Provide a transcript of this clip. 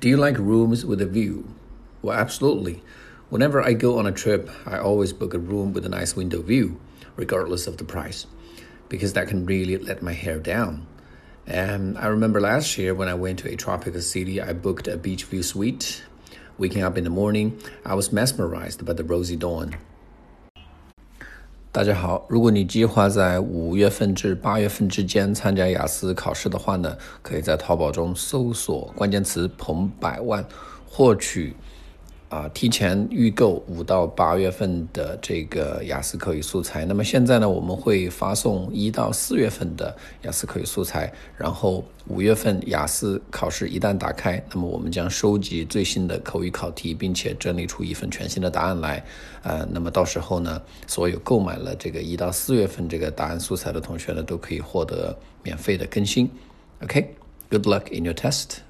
Do you like rooms with a view? Well, absolutely. Whenever I go on a trip, I always book a room with a nice window view, regardless of the price, because that can really let my hair down. And I remember last year when I went to a tropical city, I booked a beach view suite. Waking up in the morning, I was mesmerized by the rosy dawn. 大家好，如果你计划在五月份至八月份之间参加雅思考试的话呢，可以在淘宝中搜索关键词“彭百万”，获取。啊，提前预购五到八月份的这个雅思口语素材。那么现在呢，我们会发送一到四月份的雅思口语素材。然后五月份雅思考试一旦打开，那么我们将收集最新的口语考题，并且整理出一份全新的答案来。呃，那么到时候呢，所有购买了这个一到四月份这个答案素材的同学呢，都可以获得免费的更新。OK，good luck in your test.